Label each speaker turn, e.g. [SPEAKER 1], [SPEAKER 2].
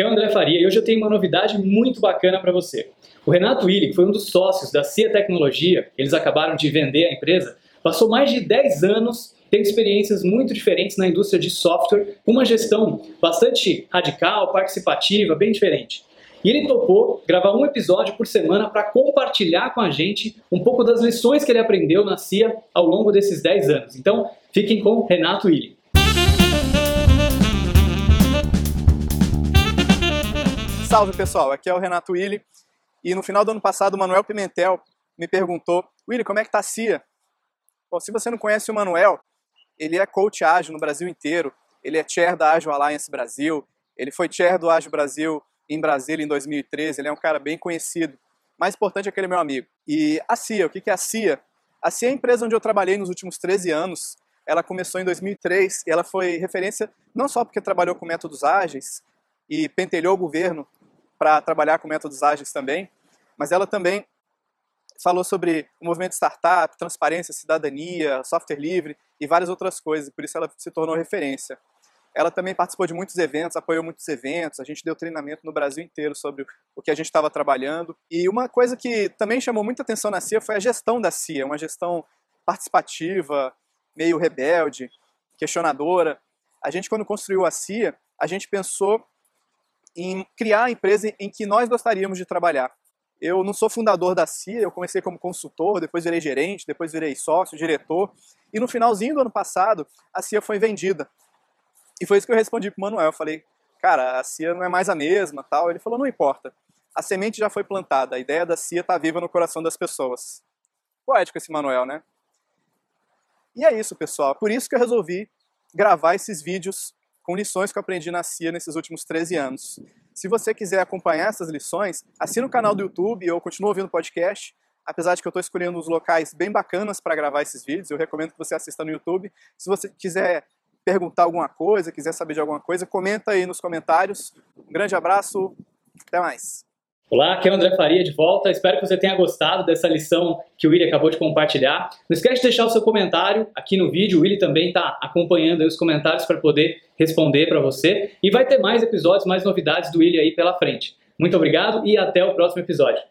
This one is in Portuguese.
[SPEAKER 1] Aqui é o André Faria e hoje eu tenho uma novidade muito bacana para você. O Renato Willi, foi um dos sócios da CIA Tecnologia, eles acabaram de vender a empresa, passou mais de 10 anos tendo experiências muito diferentes na indústria de software, com uma gestão bastante radical, participativa, bem diferente. E ele topou gravar um episódio por semana para compartilhar com a gente um pouco das lições que ele aprendeu na CIA ao longo desses 10 anos. Então, fiquem com Renato Willi.
[SPEAKER 2] Salve pessoal, aqui é o Renato Willi e no final do ano passado o Manuel Pimentel me perguntou Willi, como é que tá a CIA? Bom, se você não conhece o Manuel, ele é coach ágil no Brasil inteiro, ele é chair da Ágil Alliance Brasil, ele foi chair do Ágil Brasil em Brasília em 2013, ele é um cara bem conhecido. Mais importante é que ele é meu amigo. E a CIA, o que é a CIA? A CIA é a empresa onde eu trabalhei nos últimos 13 anos. Ela começou em 2003 e ela foi referência não só porque trabalhou com métodos ágeis e pentelhou o governo para trabalhar com métodos ágeis também, mas ela também falou sobre o movimento startup, transparência, cidadania, software livre e várias outras coisas, por isso ela se tornou referência. Ela também participou de muitos eventos, apoiou muitos eventos, a gente deu treinamento no Brasil inteiro sobre o que a gente estava trabalhando. E uma coisa que também chamou muita atenção na CIA foi a gestão da CIA, uma gestão participativa, meio rebelde, questionadora. A gente, quando construiu a CIA, a gente pensou em criar a empresa em que nós gostaríamos de trabalhar. Eu não sou fundador da CIA, eu comecei como consultor, depois virei gerente, depois virei sócio, diretor, e no finalzinho do ano passado, a CIA foi vendida. E foi isso que eu respondi pro Manuel, eu falei, cara, a CIA não é mais a mesma, tal. Ele falou, não importa. A semente já foi plantada, a ideia da CIA está viva no coração das pessoas. Poético esse Manuel, né? E é isso, pessoal. Por isso que eu resolvi gravar esses vídeos com lições que eu aprendi na CIA nesses últimos 13 anos. Se você quiser acompanhar essas lições, assina o canal do YouTube, eu continuo ouvindo podcast, apesar de que eu estou escolhendo uns locais bem bacanas para gravar esses vídeos, eu recomendo que você assista no YouTube. Se você quiser perguntar alguma coisa, quiser saber de alguma coisa, comenta aí nos comentários. Um grande abraço, até mais.
[SPEAKER 1] Olá, aqui é o André Faria de volta. Espero que você tenha gostado dessa lição que o Willi acabou de compartilhar. Não esquece de deixar o seu comentário aqui no vídeo. O Willi também está acompanhando os comentários para poder responder para você. E vai ter mais episódios, mais novidades do Willi aí pela frente. Muito obrigado e até o próximo episódio.